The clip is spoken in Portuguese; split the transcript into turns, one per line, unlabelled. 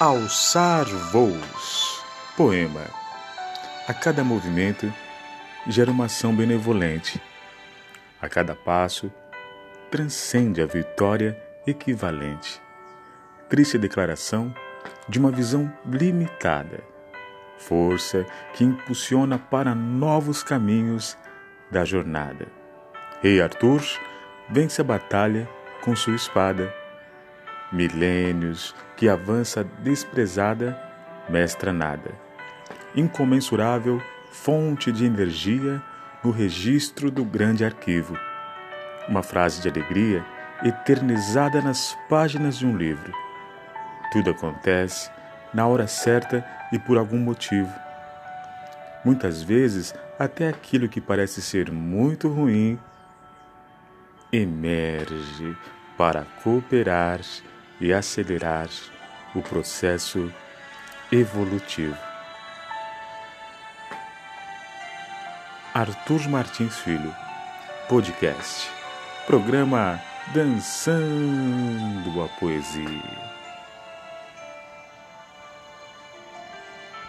Alçar voos. Poema. A cada movimento gera uma ação benevolente. A cada passo transcende a vitória equivalente. Triste declaração de uma visão limitada. Força que impulsiona para novos caminhos da jornada. Rei Arthur vence a batalha com sua espada milênios que avança desprezada, mestra nada. Incomensurável fonte de energia no registro do grande arquivo. Uma frase de alegria eternizada nas páginas de um livro. Tudo acontece na hora certa e por algum motivo. Muitas vezes, até aquilo que parece ser muito ruim emerge para cooperar e acelerar o processo evolutivo. Arthur Martins Filho, podcast, programa Dançando a Poesia.